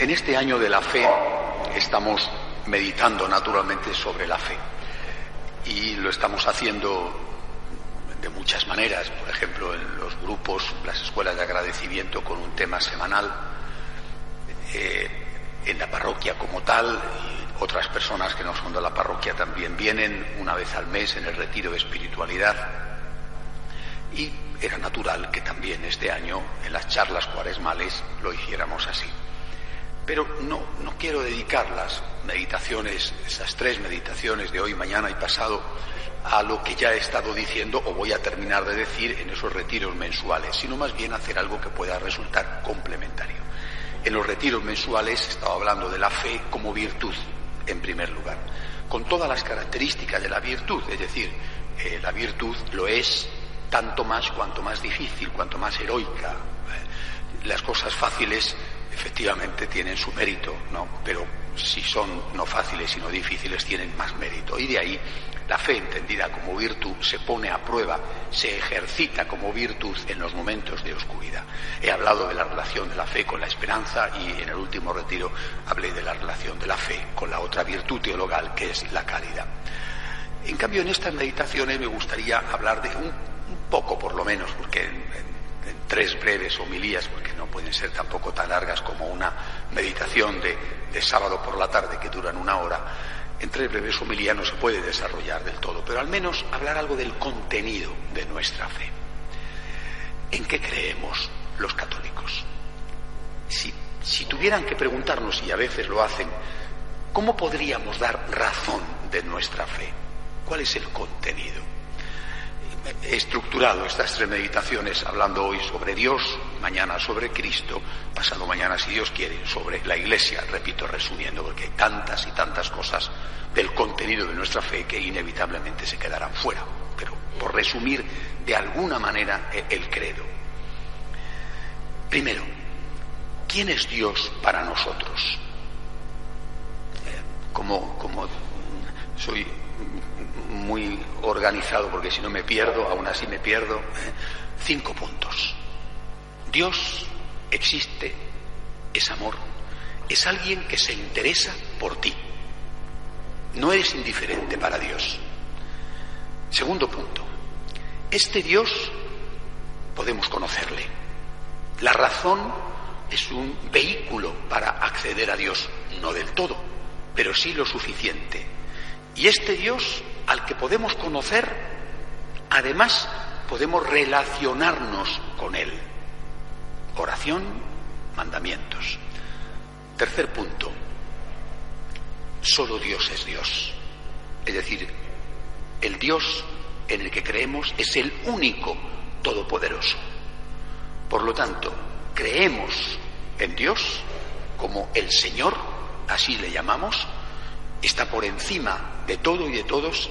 En este año de la fe estamos meditando naturalmente sobre la fe. Y lo estamos haciendo de muchas maneras, por ejemplo en los grupos, las escuelas de agradecimiento con un tema semanal, eh, en la parroquia como tal, y otras personas que no son de la parroquia también vienen una vez al mes en el retiro de espiritualidad. Y era natural que también este año en las charlas cuaresmales lo hiciéramos así. Pero no, no quiero dedicar las meditaciones, esas tres meditaciones de hoy, mañana y pasado, a lo que ya he estado diciendo o voy a terminar de decir en esos retiros mensuales, sino más bien hacer algo que pueda resultar complementario. En los retiros mensuales he estado hablando de la fe como virtud, en primer lugar, con todas las características de la virtud, es decir, eh, la virtud lo es tanto más cuanto más difícil, cuanto más heroica. Eh, las cosas fáciles efectivamente tienen su mérito, ¿no? Pero si son no fáciles sino difíciles tienen más mérito. Y de ahí la fe entendida como virtud se pone a prueba, se ejercita como virtud en los momentos de oscuridad. He hablado de la relación de la fe con la esperanza y en el último retiro hablé de la relación de la fe con la otra virtud teologal que es la caridad. En cambio, en estas meditaciones me gustaría hablar de un, poco, por lo menos, porque en, tres breves homilías, porque no pueden ser tampoco tan largas como una meditación de, sábado por la tarde que duran una hora, en tres breves homilías no se puede desarrollar del todo, pero al menos hablar algo del contenido de nuestra fe. ¿En qué creemos los católicos? Si tuvieran que preguntarnos, y a veces lo hacen, ¿cómo podríamos dar razón de nuestra fe? ¿Cuál es el contenido? Estructurado estas tres meditaciones hablando hoy sobre Dios, mañana sobre Cristo, pasado mañana, si Dios quiere, sobre la Iglesia, repito, resumiendo, porque hay tantas y tantas cosas del contenido de nuestra fe que inevitablemente se quedarán fuera. Pero por resumir de alguna manera e, el credo. Primero, ¿quién es Dios para nosotros? Eh, como, como soy muy organizado, porque si no me pierdo, aún así me pierdo. ¿eh? Cinco puntos. Dios existe, es amor, es alguien que se interesa por ti. No eres indiferente para Dios. Segundo punto. Este Dios podemos conocerle. La razón es un vehículo para acceder a Dios, no del todo, pero sí lo suficiente. Y este Dios al que podemos conocer, además podemos relacionarnos con Él. Oración, mandamientos. Tercer punto, solo Dios es Dios. Es decir, el Dios en el que creemos es el único todopoderoso. Por lo tanto, creemos en Dios como el Señor, así le llamamos, está por encima de todo y de todos,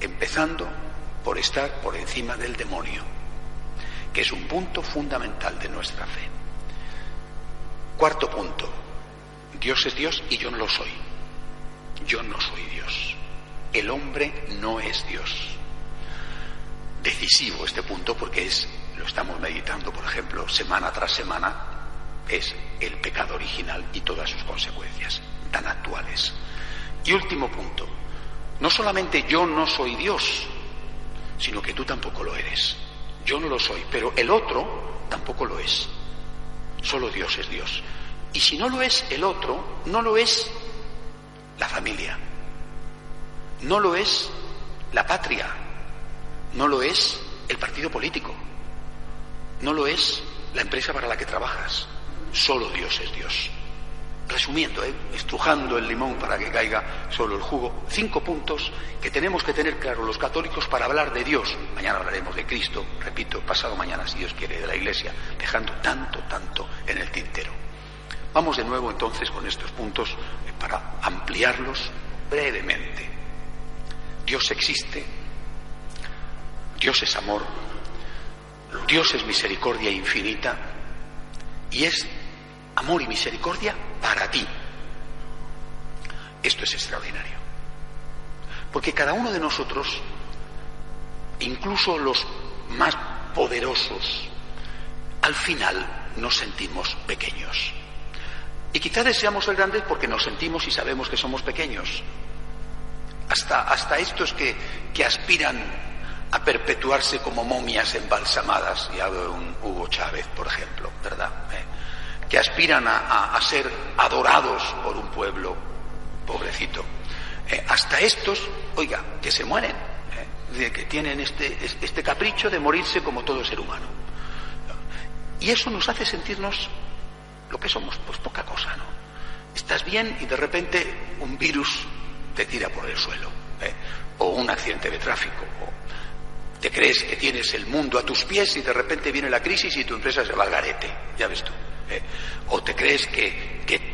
empezando por estar por encima del demonio, que es un punto fundamental de nuestra fe. Cuarto punto, Dios es Dios y yo no lo soy. Yo no soy Dios. El hombre no es Dios. Decisivo este punto porque es, lo estamos meditando, por ejemplo, semana tras semana, es el pecado original y todas sus consecuencias tan actuales. Y último punto, no solamente yo no soy Dios, sino que tú tampoco lo eres. Yo no lo soy, pero el otro tampoco lo es. Solo Dios es Dios. Y si no lo es el otro, no lo es la familia, no lo es la patria, no lo es el partido político, no lo es la empresa para la que trabajas. Solo Dios es Dios resumiendo, ¿eh? estrujando el limón para que caiga solo el jugo, cinco puntos que tenemos que tener claro los católicos para hablar de Dios. Mañana hablaremos de Cristo, repito, pasado mañana, si Dios quiere, de la Iglesia, dejando tanto, tanto en el tintero. Vamos de nuevo entonces con estos puntos eh, para ampliarlos brevemente. Dios existe, Dios es amor, Dios es misericordia infinita y es amor y misericordia para ti. Esto es extraordinario. Porque cada uno de nosotros, incluso los más poderosos, al final nos sentimos pequeños. Y quizá deseamos ser grandes porque nos sentimos y sabemos que somos pequeños. Hasta, hasta estos que, que aspiran a perpetuarse como momias embalsamadas, y hablo de un Hugo Chávez, por ejemplo, ¿verdad? ¿Eh? Que aspiran a, ser adorados por un pueblo pobrecito. Eh, hasta estos, oiga, que se mueren, ¿eh? de que tienen este, este capricho de morirse como todo ser humano. Y eso nos hace sentirnos lo que somos, pues poca cosa, ¿no? Estás bien y de repente un virus te tira por el suelo, ¿eh? o un accidente de tráfico, o te crees que tienes el mundo a tus pies y de repente viene la crisis y tu empresa se va al garete, ya ves tú. ¿Eh? O te crees que, que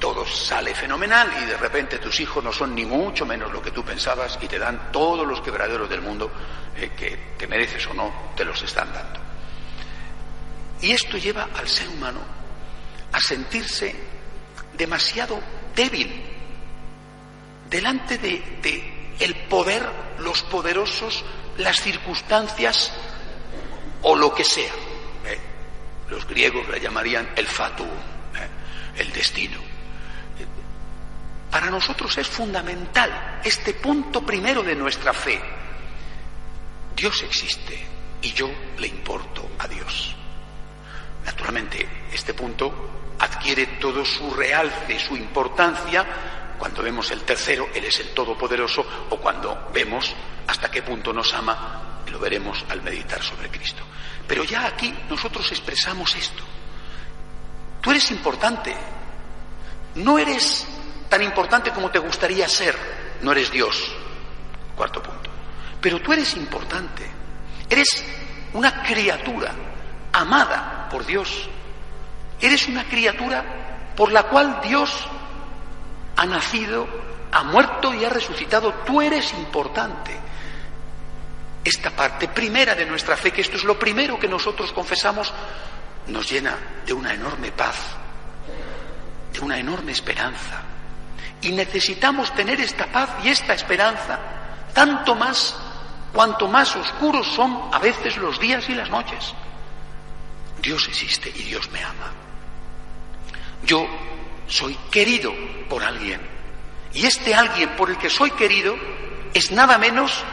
todo sale fenomenal y de repente tus hijos no son ni mucho menos lo que tú pensabas y te dan todos los quebraderos del mundo eh, que te mereces o no, te los están dando. Y esto lleva al ser humano a sentirse demasiado débil delante de, de, el poder, los poderosos, las circunstancias o lo que sea. Los griegos la llamarían el fatuum, ¿eh? el destino. Para nosotros es fundamental este punto primero de nuestra fe. Dios existe y yo le importo a Dios. Naturalmente, este punto adquiere todo su realce, su importancia, cuando vemos el tercero, Él es el Todopoderoso, o cuando vemos hasta qué punto nos ama, lo veremos al meditar sobre Cristo. Pero ya aquí nosotros expresamos esto. Tú eres importante. No eres tan importante como te gustaría ser. No eres Dios. Cuarto punto. Pero tú eres importante. Eres una criatura amada por Dios. Eres una criatura por la cual Dios ha nacido, ha muerto y ha resucitado. Tú eres importante. Esta parte primera de nuestra fe, que esto es lo primero que nosotros confesamos, nos llena de una enorme paz, de una enorme esperanza. Y necesitamos tener esta paz y esta esperanza, tanto más cuanto más oscuros son a veces los días y las noches. Dios existe y Dios me ama. Yo soy querido por alguien. Y este alguien por el que soy querido es nada menos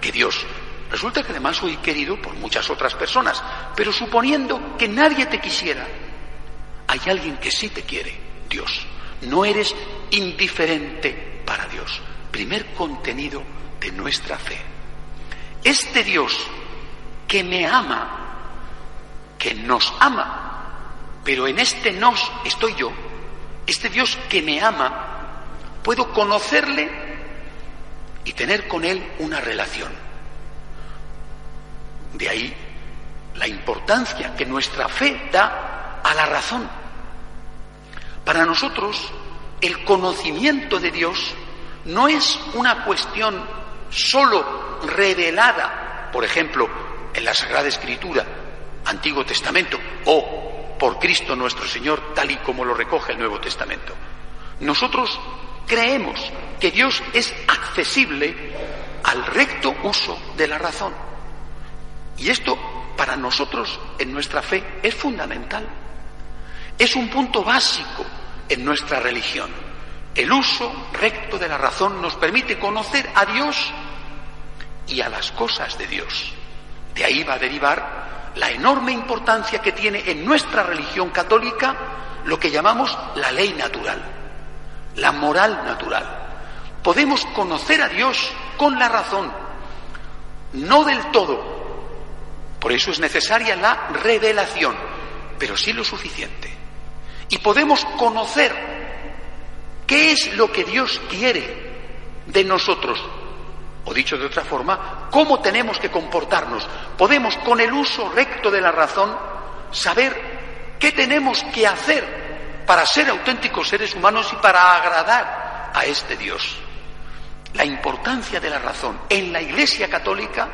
que Dios. Resulta que además soy querido por muchas otras personas, pero suponiendo que nadie te quisiera, hay alguien que sí te quiere, Dios. No eres indiferente para Dios. Primer contenido de nuestra fe. Este Dios que me ama, que nos ama, pero en este nos estoy yo, este Dios que me ama, puedo conocerle y tener con él una relación. De ahí la importancia que nuestra fe da a la razón. Para nosotros, el conocimiento de Dios no es una cuestión solo revelada, por ejemplo, en la Sagrada Escritura, Antiguo Testamento, o por Cristo nuestro Señor, tal y como lo recoge el Nuevo Testamento. Nosotros creemos que Dios es accesible al recto uso de la razón. Y esto para nosotros en nuestra fe es fundamental. Es un punto básico en nuestra religión. El uso recto de la razón nos permite conocer a Dios y a las cosas de Dios. De ahí va a derivar la enorme importancia que tiene en nuestra religión católica lo que llamamos la ley natural, la moral natural. Podemos conocer a Dios con la razón, no del todo. Por eso es necesaria la revelación, pero sí lo suficiente. Y podemos conocer qué es lo que Dios quiere de nosotros o dicho de otra forma, cómo tenemos que comportarnos. Podemos, con el uso recto de la razón, saber qué tenemos que hacer para ser auténticos seres humanos y para agradar a este Dios. La importancia de la razón en la Iglesia Católica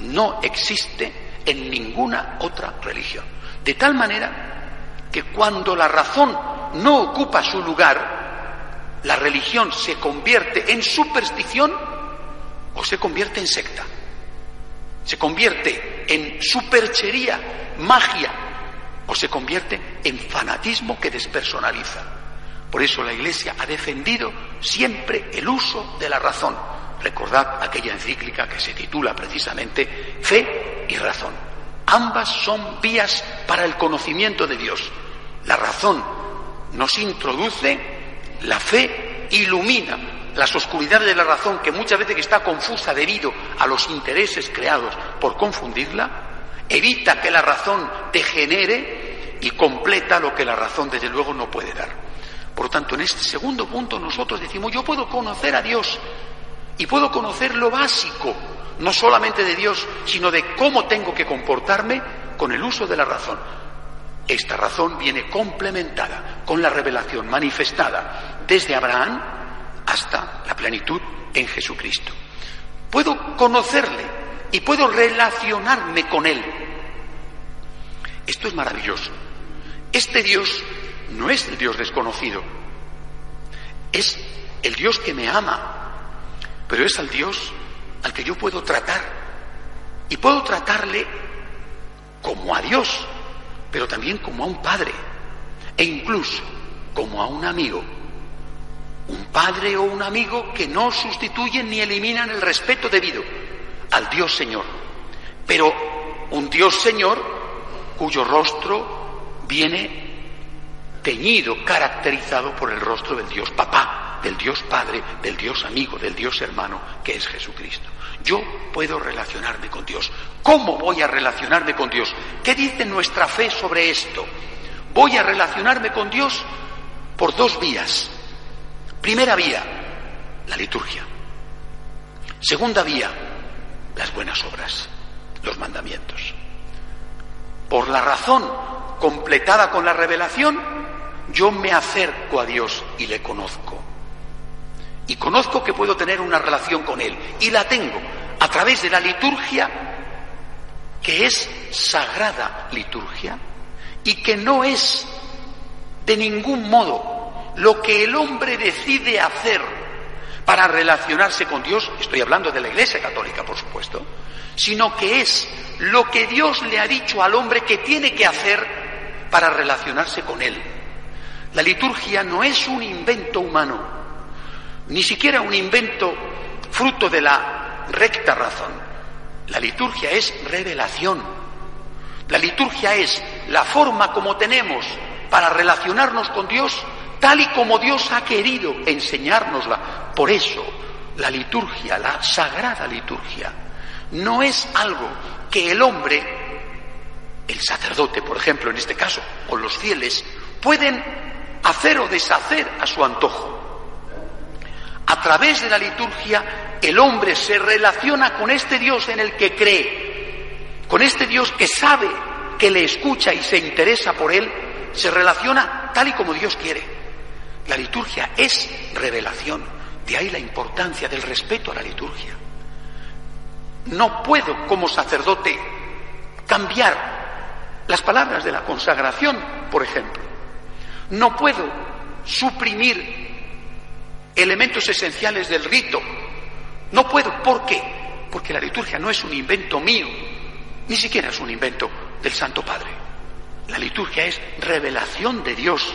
no existe en ninguna otra religión. De tal manera que cuando la razón no ocupa su lugar, la religión se convierte en superstición o se convierte en secta, se convierte en superchería, magia, o se convierte en fanatismo que despersonaliza. Por eso la Iglesia ha defendido siempre el uso de la razón. Recordad aquella encíclica que se titula precisamente Fe y Razón. Ambas son vías para el conocimiento de Dios. La razón nos introduce, la fe ilumina las oscuridades de la razón que muchas veces está confusa debido a los intereses creados por confundirla, evita que la razón degenere y completa lo que la razón desde luego no puede dar. Por tanto, en este segundo punto nosotros decimos, yo puedo conocer a Dios y puedo conocer lo básico, no solamente de Dios, sino de cómo tengo que comportarme con el uso de la razón. Esta razón viene complementada con la revelación manifestada desde Abraham hasta la plenitud en Jesucristo. Puedo conocerle y puedo relacionarme con él. Esto es maravilloso. Este Dios no es el Dios desconocido, es el Dios que me ama, pero es el Dios al que yo puedo tratar. Y puedo tratarle como a Dios, pero también como a un padre, e incluso como a un amigo. Un padre o un amigo que no sustituyen ni eliminan el respeto debido al Dios Señor, pero un Dios Señor cuyo rostro viene teñido, caracterizado por el rostro del Dios Papá, del Dios Padre, del Dios amigo, del Dios hermano, que es Jesucristo. Yo puedo relacionarme con Dios. ¿Cómo voy a relacionarme con Dios? ¿Qué dice nuestra fe sobre esto? Voy a relacionarme con Dios por dos vías. Primera vía, la liturgia. Segunda vía, las buenas obras, los mandamientos. Por la razón completada con la revelación, yo me acerco a Dios y le conozco. Y conozco que puedo tener una relación con Él. Y la tengo a través de la liturgia, que es sagrada liturgia, y que no es de ningún modo lo que el hombre decide hacer para relacionarse con Dios, estoy hablando de la Iglesia Católica, por supuesto, sino que es lo que Dios le ha dicho al hombre que tiene que hacer para relacionarse con Él. La liturgia no es un invento humano, ni siquiera un invento fruto de la recta razón. La liturgia es revelación. La liturgia es la forma como tenemos para relacionarnos con Dios tal y como Dios ha querido enseñárnosla. Por eso, la liturgia, la sagrada liturgia, no es algo que el hombre, el sacerdote, por ejemplo, en este caso, o los fieles, pueden hacer o deshacer a su antojo. A través de la liturgia el hombre se relaciona con este Dios en el que cree, con este Dios que sabe, que le escucha y se interesa por él, se relaciona tal y como Dios quiere. La liturgia es revelación, de ahí la importancia del respeto a la liturgia. No puedo como sacerdote cambiar las palabras de la consagración, por ejemplo. No puedo suprimir elementos esenciales del rito. No puedo. ¿Por qué? Porque la liturgia no es un invento mío, ni siquiera es un invento del Santo Padre. La liturgia es revelación de Dios,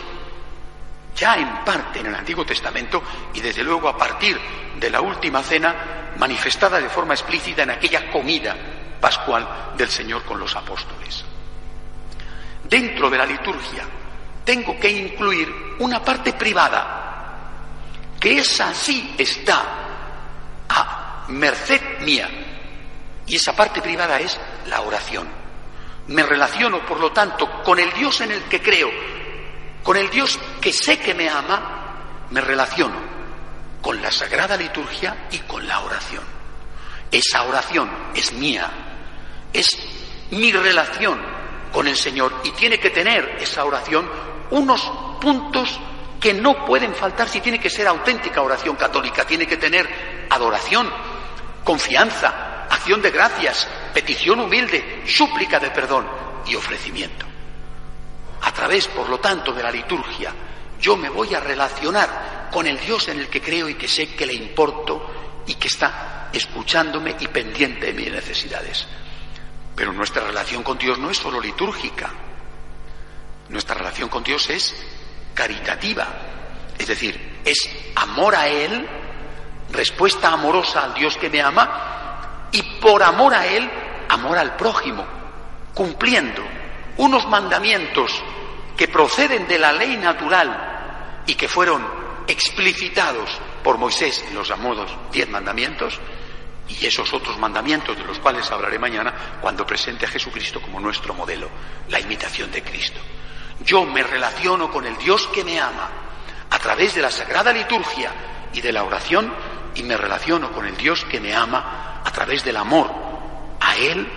ya en parte en el Antiguo Testamento y desde luego a partir de la última cena manifestada de forma explícita en aquella comida pascual del Señor con los apóstoles. Dentro de la liturgia tengo que incluir una parte privada, que esa sí está a merced mía. Y esa parte privada es la oración. Me relaciono, por lo tanto, con el Dios en el que creo, con el Dios que sé que me ama, me relaciono con la sagrada liturgia y con la oración. Esa oración es mía, es mi relación con el Señor y tiene que tener esa oración unos puntos que no pueden faltar si tiene que ser auténtica oración católica. Tiene que tener adoración, confianza, acción de gracias, petición humilde, súplica de perdón y ofrecimiento. A través, por lo tanto, de la liturgia, yo me voy a relacionar con el Dios en el que creo y que sé que le importo y que está escuchándome y pendiente de mis necesidades. Pero nuestra relación con Dios no es solo litúrgica, nuestra relación con Dios es caritativa, Es decir, es amor a Él, respuesta amorosa al Dios que me ama, y por amor a Él, amor al prójimo, cumpliendo unos mandamientos que proceden de la ley natural y que fueron explicitados por Moisés en los llamados diez mandamientos, y esos otros mandamientos de los cuales hablaré mañana cuando presente a Jesucristo como nuestro modelo, la imitación de Cristo. Yo me relaciono con el Dios que me ama a través de la sagrada liturgia y de la oración y me relaciono con el Dios que me ama a través del amor a Él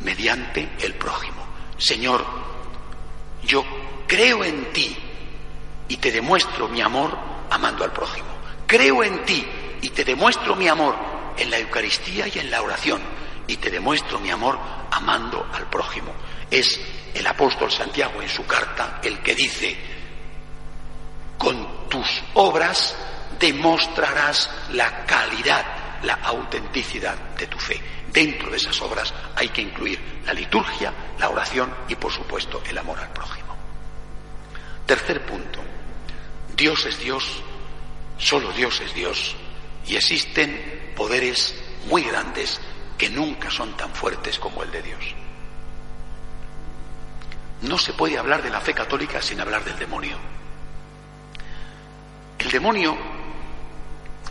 mediante el prójimo. Señor, yo creo en ti y te demuestro mi amor amando al prójimo. Creo en ti y te demuestro mi amor en la Eucaristía y en la oración y te demuestro mi amor amando al prójimo. Es el apóstol Santiago en su carta el que dice, con tus obras demostrarás la calidad, la autenticidad de tu fe. Dentro de esas obras hay que incluir la liturgia, la oración y, por supuesto, el amor al prójimo. Tercer punto. Dios es Dios, solo Dios es Dios, y existen poderes muy grandes que nunca son tan fuertes como el de Dios. No se puede hablar de la fe católica sin hablar del demonio. El demonio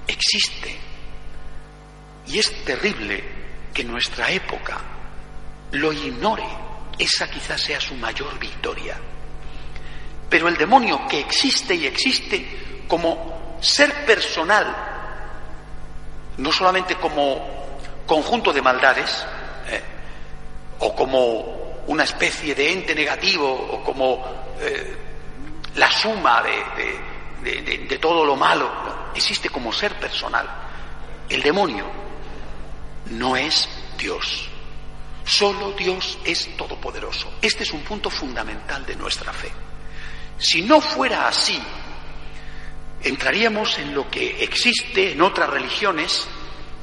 existe y es terrible que nuestra época lo ignore. Esa quizás sea su mayor victoria. Pero el demonio que existe y existe como ser personal, no solamente como conjunto de maldades, eh, o como una especie de ente negativo, o como eh, la suma de, de, todo lo malo, existe como ser personal. El demonio no es Dios. Solo Dios es todopoderoso. Este es un punto fundamental de nuestra fe. Si no fuera así, entraríamos en lo que existe en otras religiones,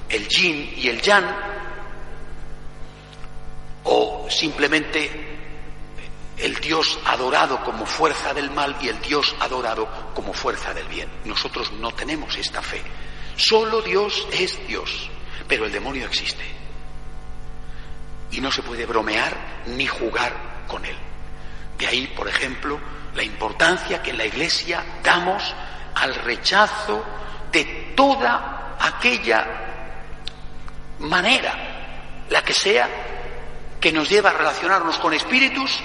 el yin y el yang, o simplemente el Dios adorado como fuerza del mal y el Dios adorado como fuerza del bien. Nosotros no tenemos esta fe. Solo Dios es Dios, pero el demonio existe. Y no se puede bromear ni jugar con él. De ahí, por ejemplo, la importancia que en la Iglesia damos al rechazo de toda aquella manera, la que sea, que nos lleva a relacionarnos con espíritus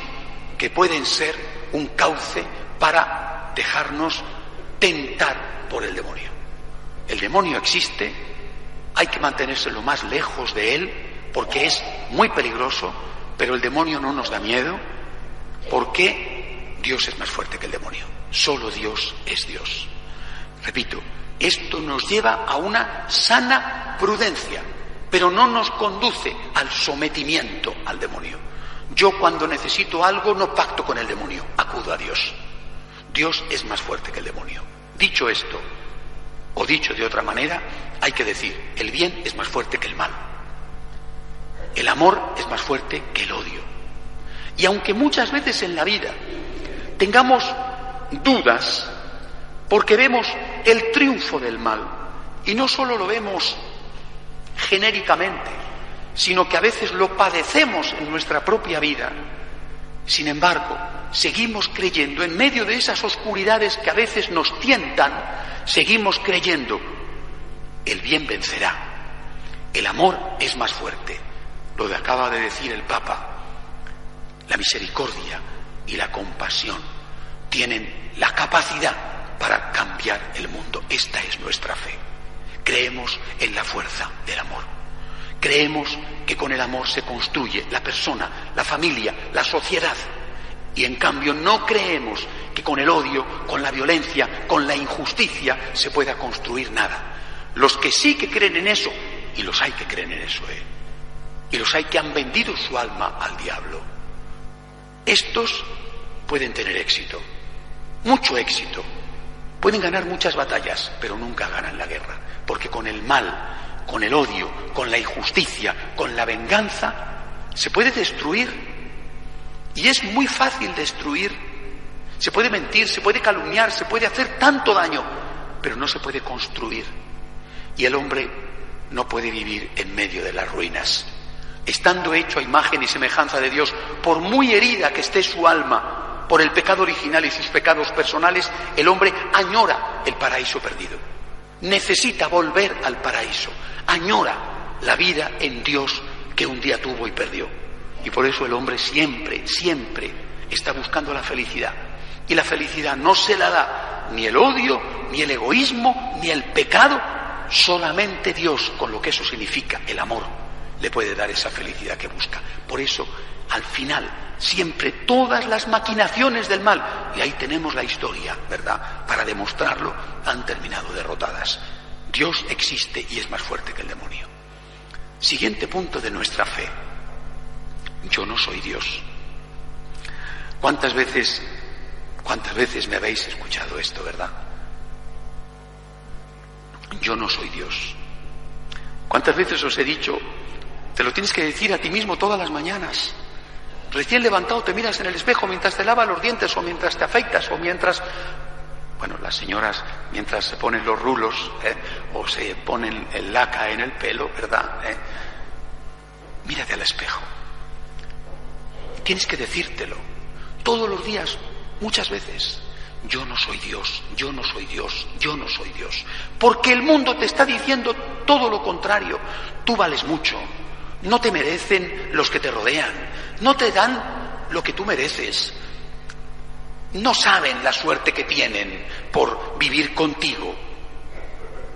que pueden ser un cauce para dejarnos tentar por el demonio. El demonio existe, hay que mantenerse lo más lejos de él porque es muy peligroso, pero el demonio no nos da miedo porque Dios es más fuerte que el demonio. Solo Dios es Dios. Repito, esto nos lleva a una sana prudencia, pero no nos conduce al sometimiento al demonio. Yo cuando necesito algo no pacto con el demonio, acudo a Dios. Dios es más fuerte que el demonio. Dicho esto, o dicho de otra manera, hay que decir, el bien es más fuerte que el mal. El amor es más fuerte que el odio. Y aunque muchas veces en la vida tengamos dudas porque vemos el triunfo del mal, y no solo lo vemos genéricamente, sino que a veces lo padecemos en nuestra propia vida. Sin embargo, seguimos creyendo, en medio de esas oscuridades que a veces nos tientan, seguimos creyendo, el bien vencerá, el amor es más fuerte. Lo que acaba de decir el Papa, la misericordia y la compasión tienen la capacidad para cambiar el mundo. Esta es nuestra fe. Creemos en la fuerza del amor. Creemos que con el amor se construye la persona, la familia, la sociedad. Y en cambio no creemos que con el odio, con la violencia, con la injusticia se pueda construir nada. Los que sí que creen en eso, y los hay que creen en eso, ¿eh? y los hay que han vendido su alma al diablo, estos pueden tener éxito, mucho éxito, pueden ganar muchas batallas, pero nunca ganan la guerra, porque con el mal con el odio, con la injusticia, con la venganza, se puede destruir. Y es muy fácil destruir Se puede mentir, se puede calumniar, se puede hacer tanto daño, pero no se puede construir. Y el hombre no puede vivir en medio de las ruinas. Estando hecho a imagen y semejanza de Dios, por muy herida que esté su alma por el pecado original y sus pecados personales, el hombre añora el paraíso perdido. Necesita volver al paraíso. Añora la vida en Dios que un día tuvo y perdió. Y por eso el hombre siempre, siempre está buscando la felicidad. Y la felicidad no se la da ni el odio, ni el egoísmo, ni el pecado. Solamente Dios, con lo que eso significa, el amor, le puede dar esa felicidad que busca. Por eso, al final, siempre todas las maquinaciones del mal, y ahí tenemos la historia, ¿verdad? Para demostrarlo, han terminado derrotadas. Dios existe y es más fuerte que el demonio. Siguiente punto de nuestra fe. Yo no soy Dios. ¿Cuántas veces, cuántas veces me habéis escuchado esto, verdad? Yo no soy Dios. ¿Cuántas veces os he dicho, te lo tienes que decir a ti mismo todas las mañanas? Recién levantado te miras en el espejo mientras te lavas los dientes o mientras te afeitas o mientras, bueno, las señoras mientras se ponen los rulos ¿eh? o se ponen el laca en el pelo, ¿verdad? ¿Eh? Mírate al espejo. Tienes que decírtelo todos los días, muchas veces. Yo no soy Dios, yo no soy Dios, yo no soy Dios. Porque el mundo te está diciendo todo lo contrario. Tú vales mucho, no te merecen los que te rodean, no te dan lo que tú mereces, no saben la suerte que tienen por vivir contigo,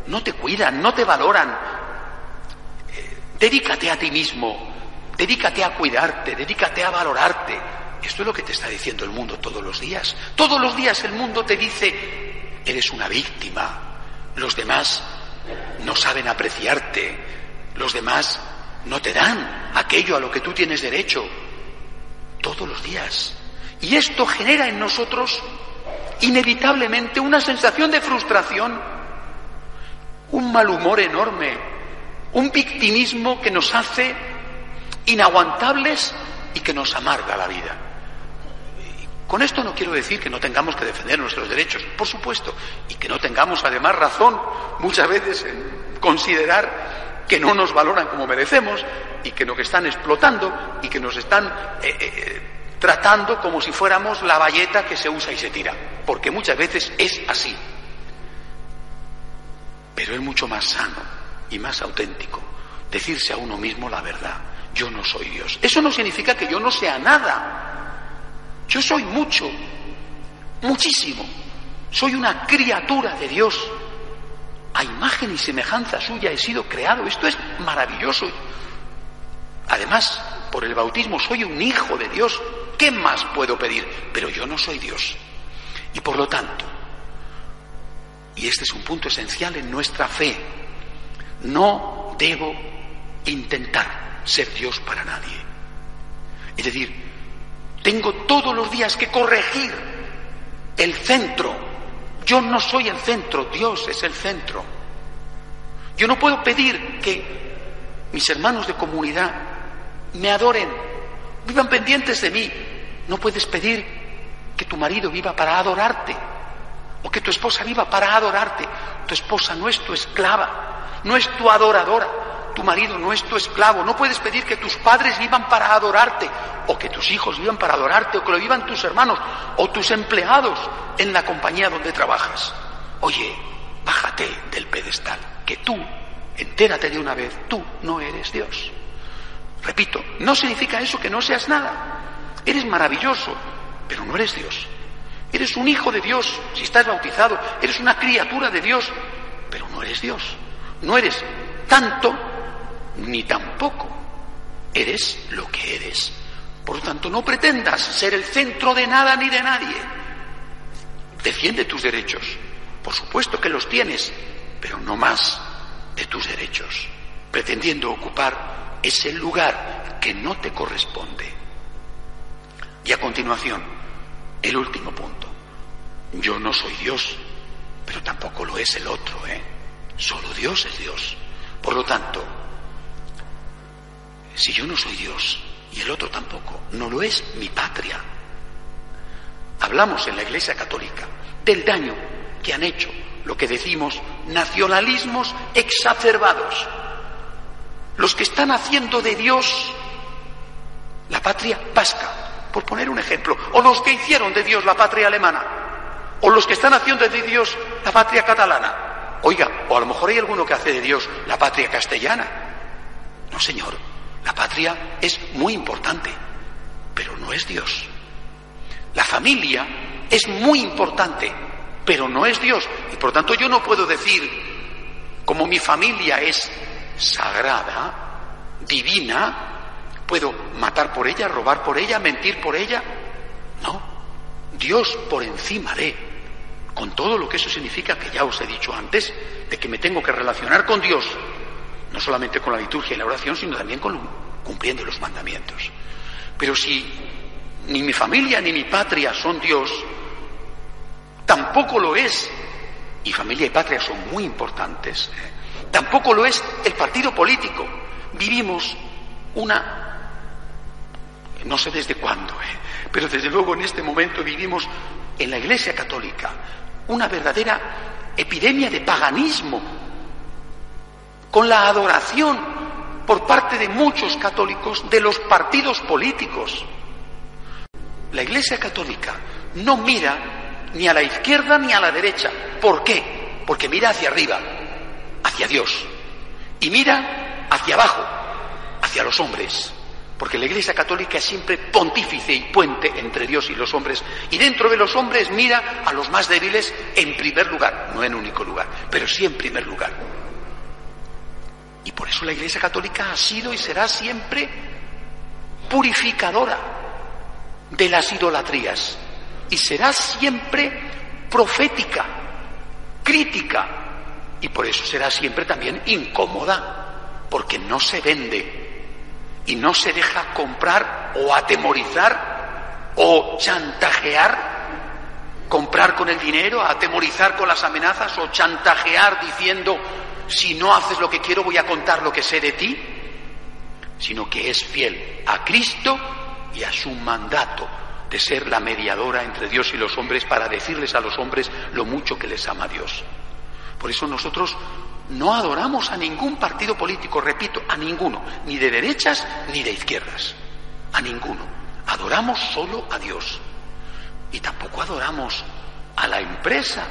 no te cuidan, no te valoran. Eh, dedícate a ti mismo, dedícate a cuidarte, dedícate a valorarte. Esto es lo que te está diciendo el mundo todos los días. Todos los días el mundo te dice, eres una víctima, los demás no saben apreciarte, los demás no te dan aquello a lo que tú tienes derecho todos los días. Y esto genera en nosotros inevitablemente una sensación de frustración, un mal humor enorme, un victimismo que nos hace inaguantables y que nos amarga la vida. Con esto no quiero decir que no tengamos que defender nuestros derechos, por supuesto, y que no tengamos además razón muchas veces en considerar que no nos valoran como merecemos y que nos están explotando y que nos están eh, eh, tratando como si fuéramos la valleta que se usa y se tira, porque muchas veces es así. Pero es mucho más sano y más auténtico decirse a uno mismo la verdad. Yo no soy Dios. Eso no significa que yo no sea nada. Yo soy mucho, muchísimo. Soy una criatura de Dios a imagen y semejanza suya he sido creado. Esto es maravilloso. Además, por el bautismo soy un hijo de Dios. ¿Qué más puedo pedir? Pero yo no soy Dios. Y por lo tanto, y este es un punto esencial en nuestra fe, no debo intentar ser Dios para nadie. Es decir, tengo todos los días que corregir el centro yo no soy el centro, Dios es el centro. Yo no puedo pedir que mis hermanos de comunidad me adoren, vivan pendientes de mí. No puedes pedir que tu marido viva para adorarte o que tu esposa viva para adorarte. Tu esposa no es tu esclava, no es tu adoradora. Tu marido no es tu esclavo. No puedes pedir que tus padres vivan para adorarte, o que tus hijos vivan para adorarte, o que lo vivan tus hermanos, o tus empleados en la compañía donde trabajas. Oye, bájate del pedestal, que tú, entérate de una vez, tú no eres Dios. Repito, no significa eso que no seas nada. Eres maravilloso, pero no eres Dios. Eres un hijo de Dios, si estás bautizado, eres una criatura de Dios, pero no eres Dios. No eres tanto ni tampoco eres lo que eres. Por lo tanto, no pretendas ser el centro de nada ni de nadie. Defiende tus derechos. Por supuesto que los tienes, pero no más de tus derechos, pretendiendo ocupar ese lugar que no te corresponde. Y a continuación, el último punto. Yo no soy Dios, pero tampoco lo es el otro, ¿eh? Solo Dios es Dios. Por lo tanto, si yo no soy Dios y el otro tampoco, no lo es mi patria. hablamos en la Iglesia Católica del daño que han hecho lo que decimos nacionalismos exacerbados, los que están haciendo de Dios la patria vasca, por poner un ejemplo, o los que hicieron de Dios la patria alemana, o los que están haciendo de Dios la patria catalana. Oiga, o a lo mejor hay alguno que hace de Dios la patria castellana. No, señor, la patria es muy importante, pero no es Dios. La familia es muy importante, pero no es Dios. Y por tanto yo no puedo decir, como mi familia es sagrada, divina, puedo matar por ella, robar por ella, mentir por ella. No, Dios por encima de, con todo lo que eso significa, que ya os he dicho antes, de que me tengo que relacionar con Dios, no solamente con la liturgia y la oración, sino también con cumpliendo los mandamientos. Pero si ni mi familia ni mi patria son Dios, tampoco lo es, y familia y patria son muy importantes, ¿eh? tampoco lo es el partido político. Vivimos una, no sé desde cuándo, ¿eh? pero desde luego en este momento vivimos en la Iglesia Católica una verdadera epidemia de paganismo, con la adoración por parte de muchos católicos de los partidos políticos. La Iglesia Católica no mira ni a la izquierda ni a la derecha. ¿Por qué? Porque mira hacia arriba, hacia Dios. Y mira hacia abajo, hacia los hombres. Porque la Iglesia Católica es siempre pontífice y puente entre Dios y los hombres. Y dentro de los hombres mira a los más débiles en primer lugar, no en único lugar, pero sí en primer lugar. Y por eso la Iglesia Católica ha sido y será siempre purificadora de las idolatrías y será siempre profética, crítica y por eso será siempre también incómoda, porque no se vende y no se deja comprar o atemorizar o chantajear, comprar con el dinero, atemorizar con las amenazas o chantajear diciendo si no haces lo que quiero voy a contar lo que sé de ti, sino que es fiel a Cristo y a su mandato de ser la mediadora entre Dios y los hombres para decirles a los hombres lo mucho que les ama Dios. Por eso nosotros no adoramos a ningún partido político, repito, a ninguno, ni de derechas ni de izquierdas, a ninguno. Adoramos solo a Dios. Y tampoco adoramos a la empresa.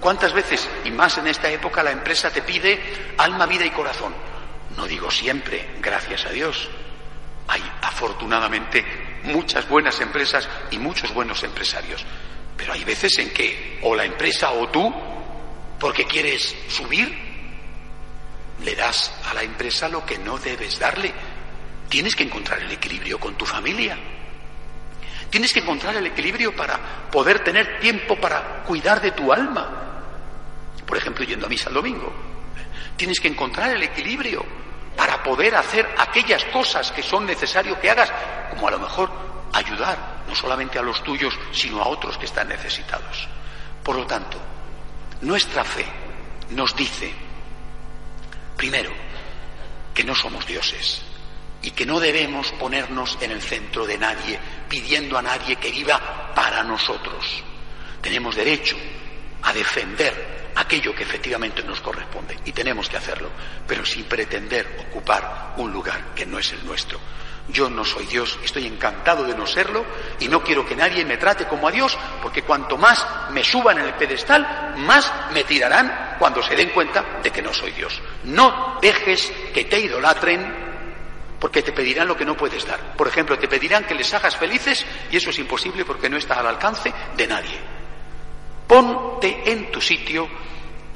¿Cuántas veces, y más en esta época, la empresa te pide alma, vida y corazón? No digo siempre, gracias a Dios, hay afortunadamente muchas buenas empresas y muchos buenos empresarios. Pero hay veces en que o la empresa o tú, porque quieres subir, le das a la empresa lo que no debes darle. Tienes que encontrar el equilibrio con tu familia. Tienes que encontrar el equilibrio para poder tener tiempo para cuidar de tu alma. Por ejemplo, yendo a misa el domingo. Tienes que encontrar el equilibrio para poder hacer aquellas cosas que son necesario que hagas, como a lo mejor ayudar no solamente a los tuyos, sino a otros que están necesitados. Por lo tanto, nuestra fe nos dice, primero, que no somos dioses y que no debemos ponernos en el centro de nadie, pidiendo a nadie que viva para nosotros. Tenemos derecho a defender aquello que efectivamente nos corresponde y tenemos que hacerlo, pero sin pretender ocupar un lugar que no es el nuestro. Yo no soy Dios, estoy encantado de no serlo y no quiero que nadie me trate como a Dios, porque cuanto más me suban en el pedestal, más me tirarán cuando se den cuenta de que no soy Dios. No dejes que te idolatren porque te pedirán lo que no puedes dar. Por ejemplo, te pedirán que les hagas felices y eso es imposible porque no está al alcance de nadie. Ponte en tu sitio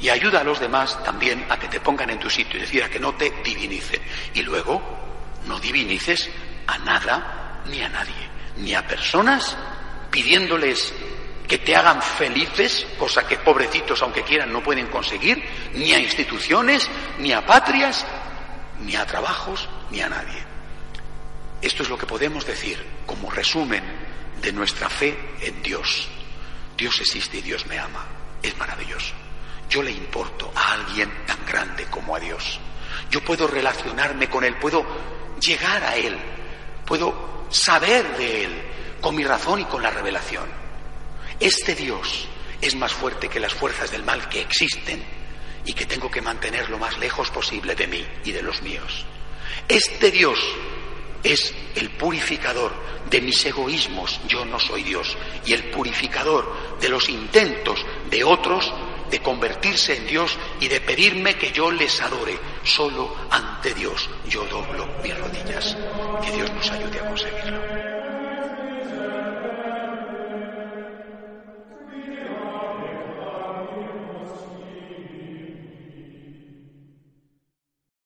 y ayuda a los demás también a que te pongan en tu sitio, es decir, a que no te divinicen. Y luego, no divinices a nada ni a nadie, ni a personas pidiéndoles que te hagan felices, cosa que pobrecitos, aunque quieran, no pueden conseguir, ni a instituciones, ni a patrias, ni a trabajos, ni a nadie. Esto es lo que podemos decir como resumen de nuestra fe en Dios. Dios existe y Dios me ama. Es maravilloso. Yo le importo a alguien tan grande como a Dios. Yo puedo relacionarme con Él, puedo llegar a Él, puedo saber de Él con mi razón y con la revelación. Este Dios es más fuerte que las fuerzas del mal que existen y que tengo que mantener lo más lejos posible de mí y de los míos. Este Dios es el purificador de mis egoísmos, yo no soy Dios, y el purificador de los intentos de otros de convertirse en Dios y de pedirme que yo les adore. Solo ante Dios yo doblo mis rodillas. Que Dios nos ayude a conseguirlo.